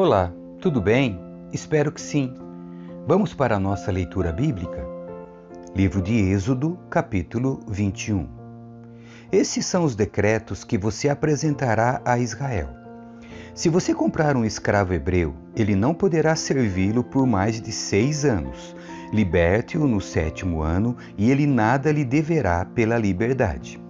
Olá, tudo bem? Espero que sim. Vamos para a nossa leitura bíblica? Livro de Êxodo, capítulo 21. Esses são os decretos que você apresentará a Israel. Se você comprar um escravo hebreu, ele não poderá servi-lo por mais de seis anos. Liberte-o no sétimo ano e ele nada lhe deverá pela liberdade.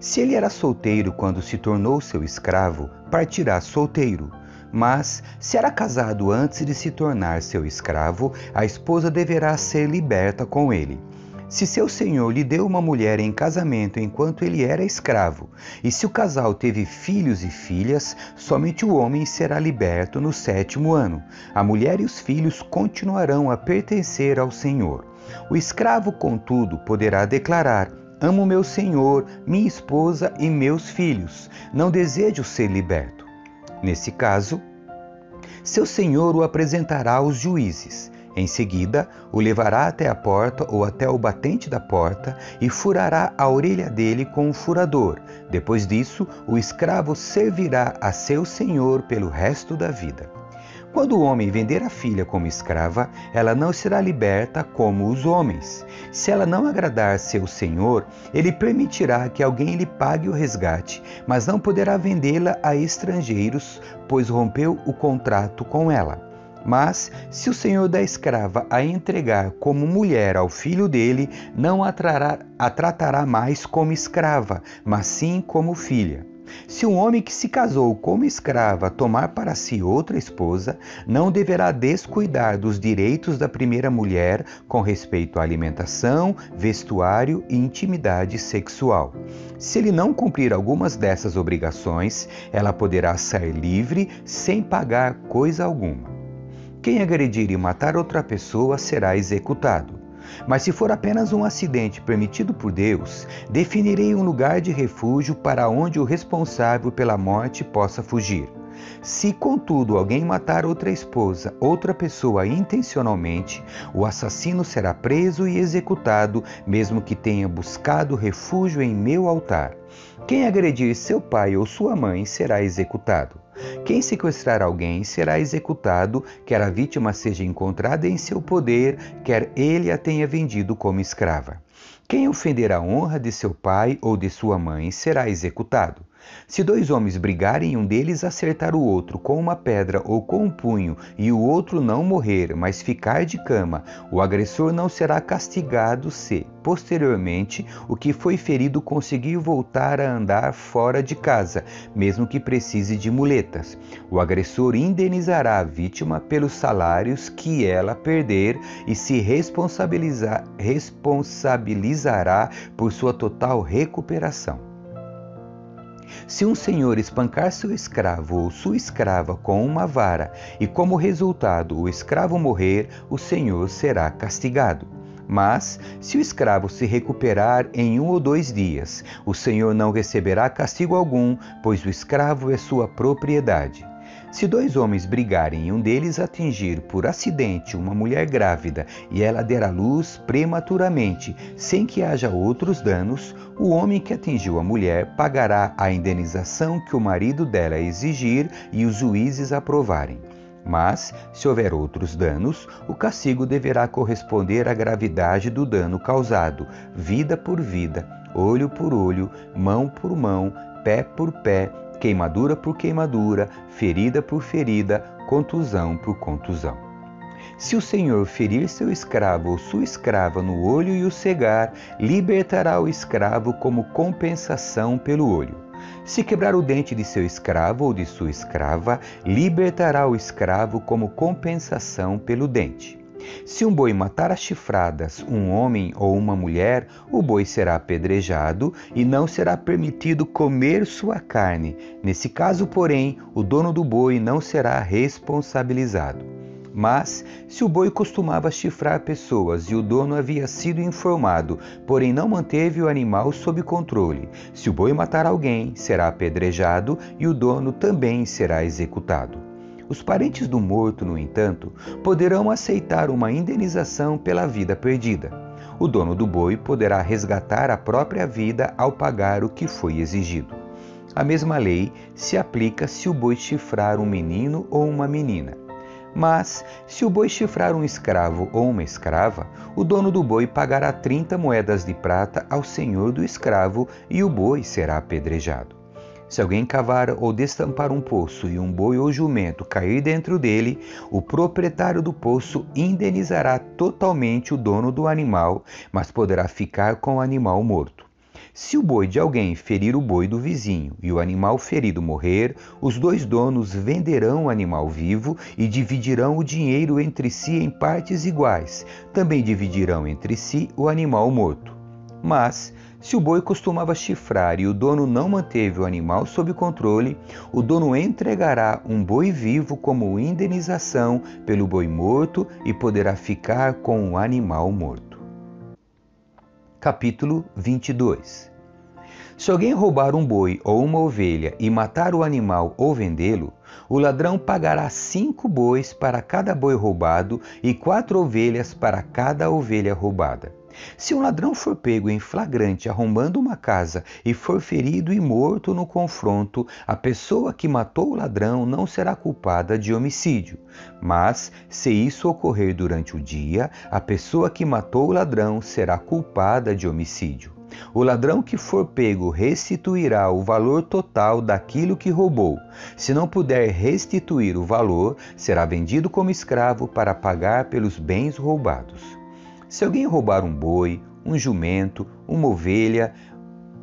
Se ele era solteiro quando se tornou seu escravo, partirá solteiro mas, se era casado antes de se tornar seu escravo, a esposa deverá ser liberta com ele. Se seu senhor lhe deu uma mulher em casamento enquanto ele era escravo, e se o casal teve filhos e filhas, somente o homem será liberto no sétimo ano. A mulher e os filhos continuarão a pertencer ao senhor. O escravo, contudo, poderá declarar: Amo meu senhor, minha esposa e meus filhos. Não desejo ser liberto. Nesse caso, seu senhor o apresentará aos juízes. Em seguida, o levará até a porta ou até o batente da porta e furará a orelha dele com um furador. Depois disso, o escravo servirá a seu senhor pelo resto da vida. Quando o homem vender a filha como escrava, ela não será liberta como os homens. Se ela não agradar seu senhor, ele permitirá que alguém lhe pague o resgate, mas não poderá vendê-la a estrangeiros, pois rompeu o contrato com ela. Mas, se o senhor da escrava a entregar como mulher ao filho dele, não a, trará, a tratará mais como escrava, mas sim como filha. Se um homem que se casou como escrava tomar para si outra esposa, não deverá descuidar dos direitos da primeira mulher com respeito à alimentação, vestuário e intimidade sexual. Se ele não cumprir algumas dessas obrigações, ela poderá sair livre sem pagar coisa alguma. Quem agredir e matar outra pessoa será executado. Mas se for apenas um acidente permitido por Deus, definirei um lugar de refúgio para onde o responsável pela morte possa fugir. Se, contudo, alguém matar outra esposa, outra pessoa intencionalmente, o assassino será preso e executado, mesmo que tenha buscado refúgio em meu altar. Quem agredir seu pai ou sua mãe será executado. Quem sequestrar alguém será executado, quer a vítima seja encontrada em seu poder, quer ele a tenha vendido como escrava. Quem ofender a honra de seu pai ou de sua mãe será executado. Se dois homens brigarem e um deles acertar o outro com uma pedra ou com um punho e o outro não morrer, mas ficar de cama, o agressor não será castigado se, posteriormente, o que foi ferido conseguir voltar a andar fora de casa, mesmo que precise de muletas. O agressor indenizará a vítima pelos salários que ela perder e se responsabilizar, responsabilizará por sua total recuperação. Se um senhor espancar seu escravo ou sua escrava com uma vara e, como resultado, o escravo morrer, o senhor será castigado. Mas, se o escravo se recuperar em um ou dois dias, o senhor não receberá castigo algum, pois o escravo é sua propriedade. Se dois homens brigarem e um deles atingir por acidente uma mulher grávida e ela der à luz prematuramente, sem que haja outros danos, o homem que atingiu a mulher pagará a indenização que o marido dela exigir e os juízes aprovarem. Mas, se houver outros danos, o castigo deverá corresponder à gravidade do dano causado, vida por vida, olho por olho, mão por mão, pé por pé, queimadura por queimadura, ferida por ferida, contusão por contusão. Se o Senhor ferir seu escravo ou sua escrava no olho e o cegar, libertará o escravo como compensação pelo olho. Se quebrar o dente de seu escravo ou de sua escrava, libertará o escravo como compensação pelo dente. Se um boi matar a chifradas um homem ou uma mulher, o boi será apedrejado e não será permitido comer sua carne. Nesse caso, porém, o dono do boi não será responsabilizado. Mas, se o boi costumava chifrar pessoas e o dono havia sido informado, porém não manteve o animal sob controle, se o boi matar alguém, será apedrejado e o dono também será executado. Os parentes do morto, no entanto, poderão aceitar uma indenização pela vida perdida. O dono do boi poderá resgatar a própria vida ao pagar o que foi exigido. A mesma lei se aplica se o boi chifrar um menino ou uma menina. Mas, se o boi chifrar um escravo ou uma escrava, o dono do boi pagará 30 moedas de prata ao senhor do escravo e o boi será apedrejado. Se alguém cavar ou destampar um poço e um boi ou jumento cair dentro dele, o proprietário do poço indenizará totalmente o dono do animal, mas poderá ficar com o animal morto. Se o boi de alguém ferir o boi do vizinho e o animal ferido morrer, os dois donos venderão o animal vivo e dividirão o dinheiro entre si em partes iguais. Também dividirão entre si o animal morto. Mas, se o boi costumava chifrar e o dono não manteve o animal sob controle, o dono entregará um boi vivo como indenização pelo boi morto e poderá ficar com o animal morto. Capítulo 22 Se alguém roubar um boi ou uma ovelha e matar o animal ou vendê-lo, o ladrão pagará cinco bois para cada boi roubado e quatro ovelhas para cada ovelha roubada. Se um ladrão for pego em flagrante arrombando uma casa e for ferido e morto no confronto, a pessoa que matou o ladrão não será culpada de homicídio. Mas, se isso ocorrer durante o dia, a pessoa que matou o ladrão será culpada de homicídio. O ladrão que for pego restituirá o valor total daquilo que roubou. Se não puder restituir o valor, será vendido como escravo para pagar pelos bens roubados. Se alguém roubar um boi, um jumento, uma ovelha,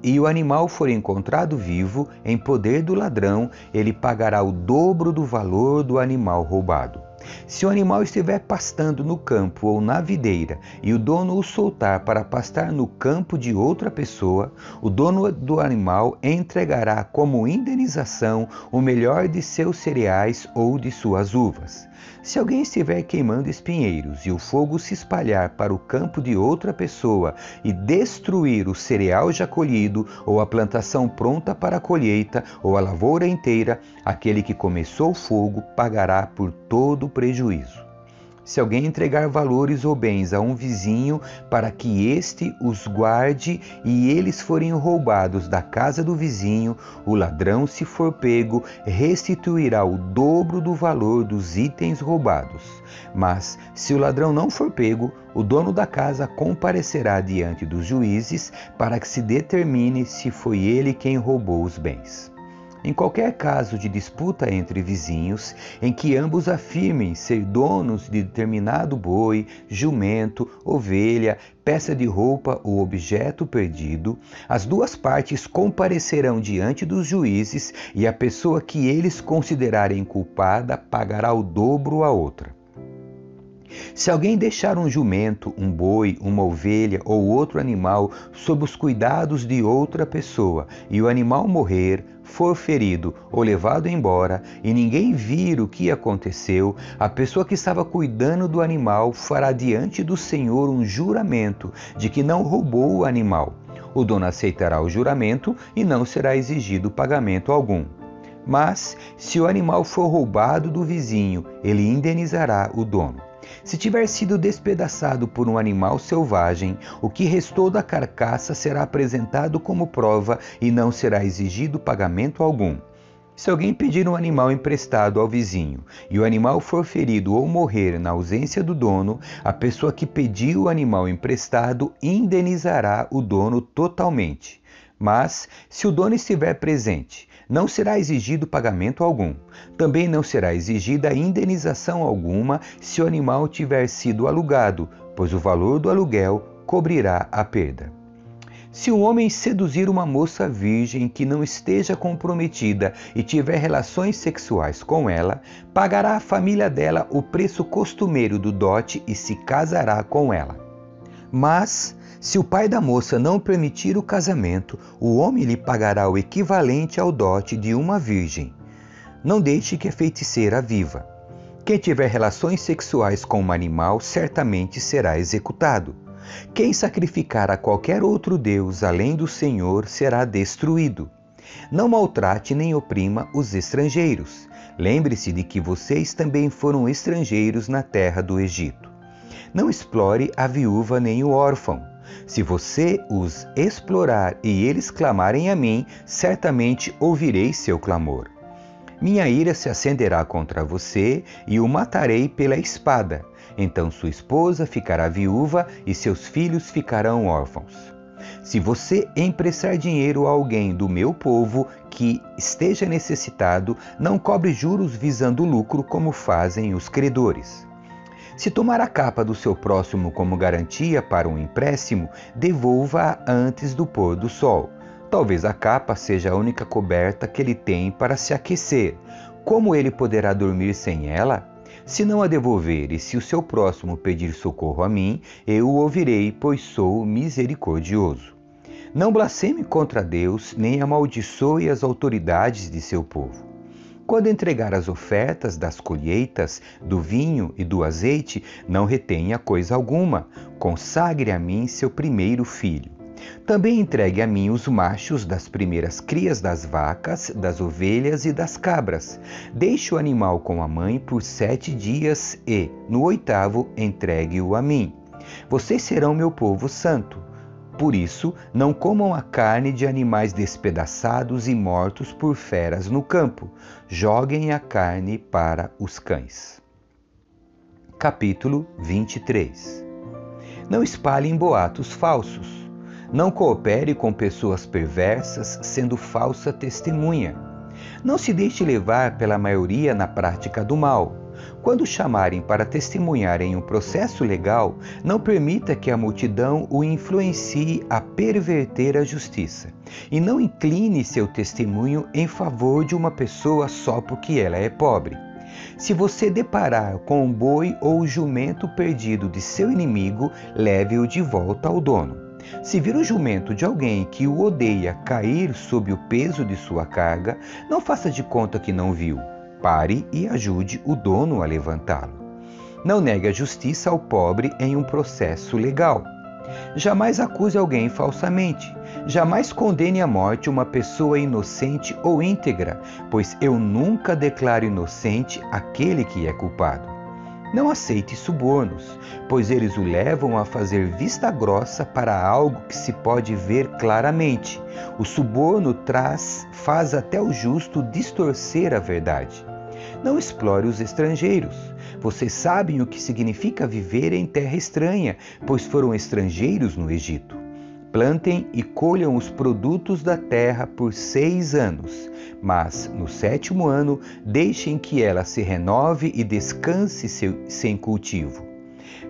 e o animal for encontrado vivo em poder do ladrão, ele pagará o dobro do valor do animal roubado. Se o animal estiver pastando no campo ou na videira e o dono o soltar para pastar no campo de outra pessoa, o dono do animal entregará como indenização o melhor de seus cereais ou de suas uvas. Se alguém estiver queimando espinheiros e o fogo se espalhar para o campo de outra pessoa e destruir o cereal já colhido, ou a plantação pronta para a colheita, ou a lavoura inteira, aquele que começou o fogo pagará por todo o prejuízo. Se alguém entregar valores ou bens a um vizinho para que este os guarde e eles forem roubados da casa do vizinho, o ladrão, se for pego, restituirá o dobro do valor dos itens roubados. Mas, se o ladrão não for pego, o dono da casa comparecerá diante dos juízes para que se determine se foi ele quem roubou os bens. Em qualquer caso de disputa entre vizinhos, em que ambos afirmem ser donos de determinado boi, jumento, ovelha, peça de roupa ou objeto perdido, as duas partes comparecerão diante dos juízes e a pessoa que eles considerarem culpada pagará o dobro à outra. Se alguém deixar um jumento, um boi, uma ovelha ou outro animal sob os cuidados de outra pessoa e o animal morrer, for ferido ou levado embora e ninguém vir o que aconteceu, a pessoa que estava cuidando do animal fará diante do Senhor um juramento de que não roubou o animal. O dono aceitará o juramento e não será exigido pagamento algum. Mas, se o animal for roubado do vizinho, ele indenizará o dono. Se tiver sido despedaçado por um animal selvagem, o que restou da carcaça será apresentado como prova e não será exigido pagamento algum. Se alguém pedir um animal emprestado ao vizinho e o animal for ferido ou morrer na ausência do dono, a pessoa que pediu o animal emprestado indenizará o dono totalmente. Mas, se o dono estiver presente, não será exigido pagamento algum. Também não será exigida indenização alguma se o animal tiver sido alugado, pois o valor do aluguel cobrirá a perda. Se um homem seduzir uma moça virgem que não esteja comprometida e tiver relações sexuais com ela, pagará a família dela o preço costumeiro do dote e se casará com ela. Mas se o pai da moça não permitir o casamento, o homem lhe pagará o equivalente ao dote de uma virgem. Não deixe que a feiticeira viva. Quem tiver relações sexuais com um animal certamente será executado. Quem sacrificar a qualquer outro Deus além do Senhor será destruído. Não maltrate nem oprima os estrangeiros. Lembre-se de que vocês também foram estrangeiros na terra do Egito. Não explore a viúva nem o órfão Se você os explorar e eles clamarem a mim, certamente ouvirei seu clamor. Minha ira se acenderá contra você e o matarei pela espada. Então sua esposa ficará viúva e seus filhos ficarão órfãos. Se você emprestar dinheiro a alguém do meu povo que esteja necessitado, não cobre juros visando lucro como fazem os credores. Se tomar a capa do seu próximo como garantia para um empréstimo, devolva-a antes do pôr do sol. Talvez a capa seja a única coberta que ele tem para se aquecer. Como ele poderá dormir sem ela? Se não a devolver e se o seu próximo pedir socorro a mim, eu o ouvirei, pois sou misericordioso. Não blasfeme contra Deus, nem amaldiçoe as autoridades de seu povo. Quando entregar as ofertas das colheitas, do vinho e do azeite, não retenha coisa alguma. Consagre a mim seu primeiro filho. Também entregue a mim os machos das primeiras crias das vacas, das ovelhas e das cabras. Deixe o animal com a mãe por sete dias e, no oitavo, entregue-o a mim. Vocês serão meu povo santo. Por isso, não comam a carne de animais despedaçados e mortos por feras no campo. Joguem a carne para os cães. Capítulo 23 Não espalhem boatos falsos não coopere com pessoas perversas, sendo falsa testemunha. Não se deixe levar pela maioria na prática do mal. Quando chamarem para testemunhar em um processo legal, não permita que a multidão o influencie a perverter a justiça. E não incline seu testemunho em favor de uma pessoa só porque ela é pobre. Se você deparar com um boi ou jumento perdido de seu inimigo, leve-o de volta ao dono. Se vir o jumento de alguém que o odeia cair sob o peso de sua carga, não faça de conta que não viu. Pare e ajude o dono a levantá-lo. Não negue a justiça ao pobre em um processo legal. Jamais acuse alguém falsamente. Jamais condene à morte uma pessoa inocente ou íntegra, pois eu nunca declaro inocente aquele que é culpado. Não aceite subornos, pois eles o levam a fazer vista grossa para algo que se pode ver claramente. O suborno traz, faz até o justo distorcer a verdade. Não explore os estrangeiros. Vocês sabem o que significa viver em terra estranha, pois foram estrangeiros no Egito. Plantem e colham os produtos da terra por seis anos, mas no sétimo ano deixem que ela se renove e descanse sem cultivo.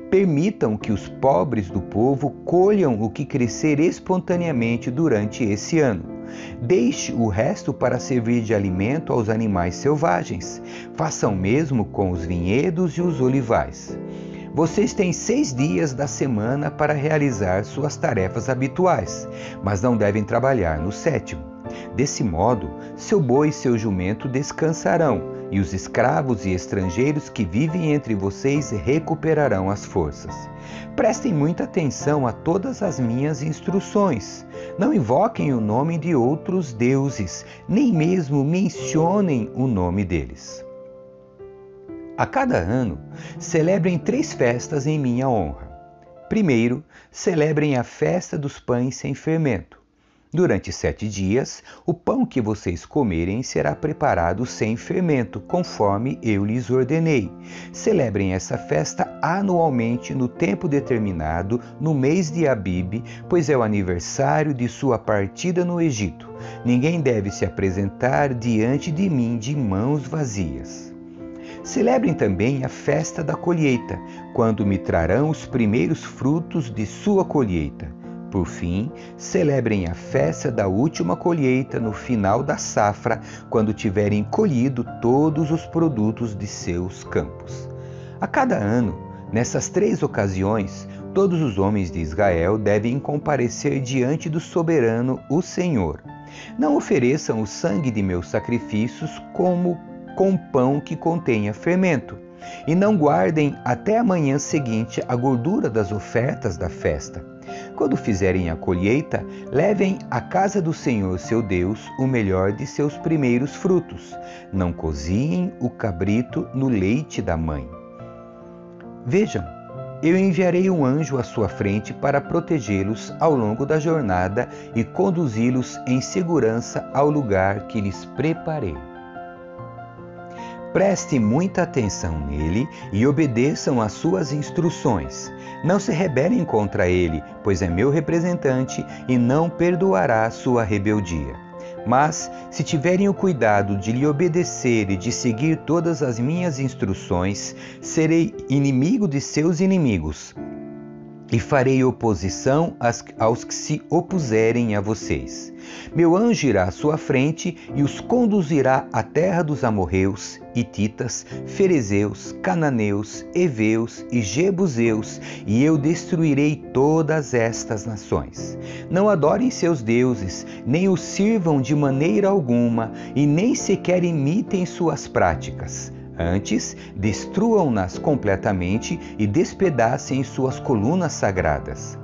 Permitam que os pobres do povo colham o que crescer espontaneamente durante esse ano. Deixe o resto para servir de alimento aos animais selvagens. Façam mesmo com os vinhedos e os olivais. Vocês têm seis dias da semana para realizar suas tarefas habituais, mas não devem trabalhar no sétimo. Desse modo, seu boi e seu jumento descansarão, e os escravos e estrangeiros que vivem entre vocês recuperarão as forças. Prestem muita atenção a todas as minhas instruções. Não invoquem o nome de outros deuses, nem mesmo mencionem o nome deles. A cada ano, celebrem três festas em minha honra. Primeiro, celebrem a festa dos pães sem fermento. Durante sete dias, o pão que vocês comerem será preparado sem fermento, conforme eu lhes ordenei. Celebrem essa festa anualmente no tempo determinado, no mês de Abib, pois é o aniversário de sua partida no Egito. Ninguém deve se apresentar diante de mim de mãos vazias. Celebrem também a festa da colheita, quando me trarão os primeiros frutos de sua colheita. Por fim, celebrem a festa da última colheita no final da safra, quando tiverem colhido todos os produtos de seus campos. A cada ano, nessas três ocasiões, todos os homens de Israel devem comparecer diante do soberano, o Senhor. Não ofereçam o sangue de meus sacrifícios como com pão que contenha fermento, e não guardem até a manhã seguinte a gordura das ofertas da festa. Quando fizerem a colheita, levem à casa do Senhor seu Deus o melhor de seus primeiros frutos. Não cozinhem o cabrito no leite da mãe. Vejam, eu enviarei um anjo à sua frente para protegê-los ao longo da jornada e conduzi-los em segurança ao lugar que lhes preparei. Preste muita atenção nele e obedeçam às suas instruções. Não se rebelem contra ele, pois é meu representante e não perdoará sua rebeldia. Mas, se tiverem o cuidado de lhe obedecer e de seguir todas as minhas instruções, serei inimigo de seus inimigos e farei oposição aos que se opuserem a vocês. Meu anjo irá à sua frente e os conduzirá à terra dos amorreus, hititas, ferezeus, cananeus, heveus e jebuseus, e eu destruirei todas estas nações. Não adorem seus deuses, nem os sirvam de maneira alguma, e nem sequer imitem suas práticas Antes, destruam-nas completamente e despedacem suas colunas sagradas.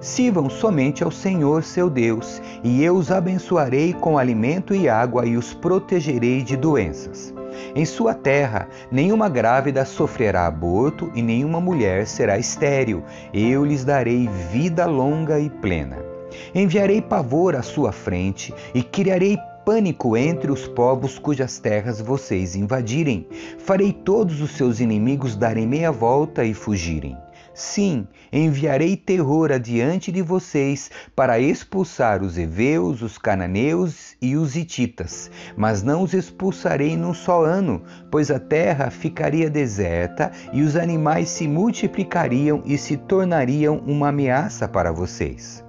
Sirvam somente ao Senhor seu Deus, e eu os abençoarei com alimento e água e os protegerei de doenças. Em sua terra, nenhuma grávida sofrerá aborto e nenhuma mulher será estéril. Eu lhes darei vida longa e plena. Enviarei pavor à sua frente e criarei pânico entre os povos cujas terras vocês invadirem. Farei todos os seus inimigos darem meia volta e fugirem. Sim, enviarei terror adiante de vocês para expulsar os heveus, os cananeus e os hititas, mas não os expulsarei num só ano, pois a terra ficaria deserta e os animais se multiplicariam e se tornariam uma ameaça para vocês.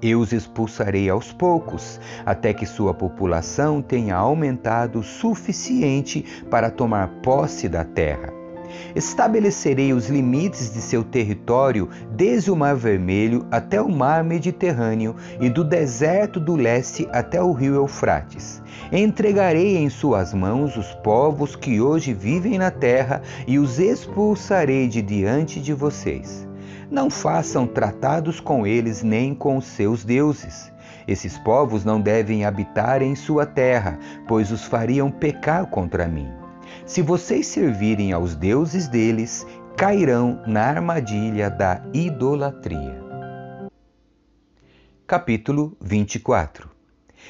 Eu os expulsarei aos poucos, até que sua população tenha aumentado o suficiente para tomar posse da terra. Estabelecerei os limites de seu território desde o Mar Vermelho até o Mar Mediterrâneo e do deserto do leste até o rio Eufrates. Entregarei em suas mãos os povos que hoje vivem na terra e os expulsarei de diante de vocês. Não façam tratados com eles nem com os seus deuses. Esses povos não devem habitar em sua terra, pois os fariam pecar contra mim. Se vocês servirem aos deuses deles, cairão na armadilha da idolatria. Capítulo 24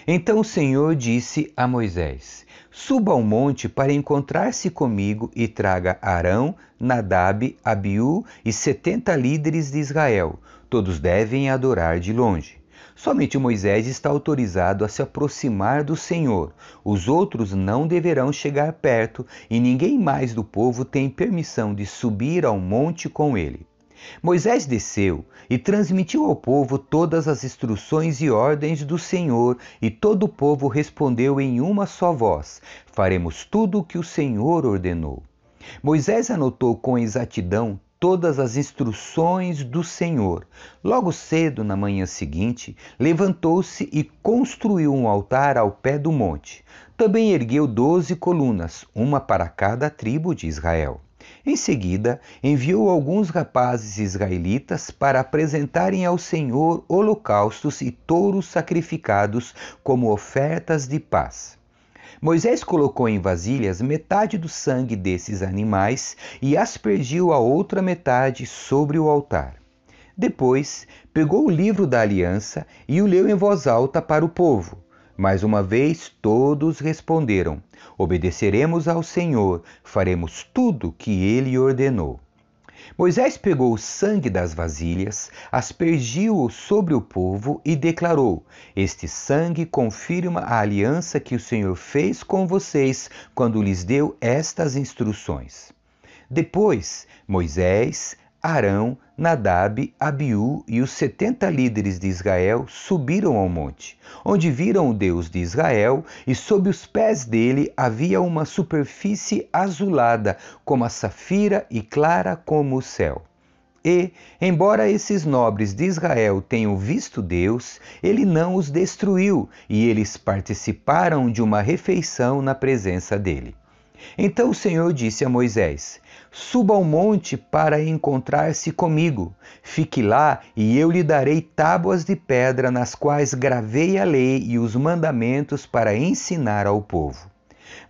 Então o Senhor disse a Moisés: Suba ao monte para encontrar-se comigo e traga Arão, Nadab, Abiú e setenta líderes de Israel. Todos devem adorar de longe. Somente Moisés está autorizado a se aproximar do Senhor. Os outros não deverão chegar perto e ninguém mais do povo tem permissão de subir ao monte com ele. Moisés desceu e transmitiu ao povo todas as instruções e ordens do Senhor, e todo o povo respondeu em uma só voz: Faremos tudo o que o Senhor ordenou. Moisés anotou com exatidão todas as instruções do Senhor. Logo cedo, na manhã seguinte, levantou-se e construiu um altar ao pé do monte. Também ergueu doze colunas, uma para cada tribo de Israel. Em seguida, enviou alguns rapazes israelitas para apresentarem ao Senhor holocaustos e touros sacrificados como ofertas de paz. Moisés colocou em vasilhas metade do sangue desses animais e aspergiu a outra metade sobre o altar. Depois, pegou o livro da aliança e o leu em voz alta para o povo. Mais uma vez, todos responderam: Obedeceremos ao Senhor, faremos tudo que ele ordenou. Moisés pegou o sangue das vasilhas, aspergiu-o sobre o povo e declarou: Este sangue confirma a aliança que o Senhor fez com vocês quando lhes deu estas instruções. Depois, Moisés, Arão, Nadab, Abiú e os setenta líderes de Israel subiram ao monte, onde viram o Deus de Israel, e sob os pés dele havia uma superfície azulada, como a safira e clara como o céu. E, embora esses nobres de Israel tenham visto Deus, ele não os destruiu, e eles participaram de uma refeição na presença dele. Então o Senhor disse a Moisés: Suba ao monte para encontrar-se comigo. Fique lá e eu lhe darei tábuas de pedra nas quais gravei a lei e os mandamentos para ensinar ao povo.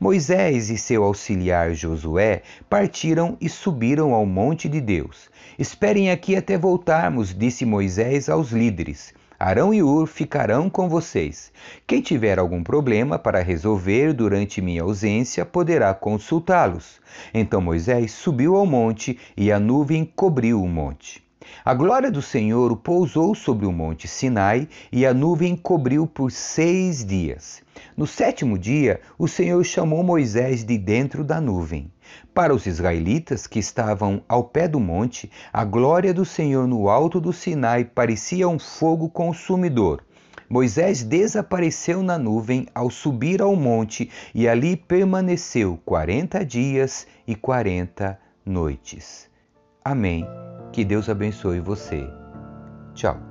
Moisés e seu auxiliar Josué partiram e subiram ao monte de Deus. Esperem aqui até voltarmos, disse Moisés aos líderes. Arão e Ur ficarão com vocês. Quem tiver algum problema para resolver durante minha ausência poderá consultá-los. Então Moisés subiu ao monte e a nuvem cobriu o monte. A glória do Senhor pousou sobre o monte Sinai e a nuvem cobriu por seis dias. No sétimo dia, o Senhor chamou Moisés de dentro da nuvem. Para os israelitas que estavam ao pé do monte, a glória do Senhor no alto do Sinai parecia um fogo consumidor. Moisés desapareceu na nuvem ao subir ao monte e ali permaneceu quarenta dias e quarenta noites. Amém. Que Deus abençoe você. Tchau.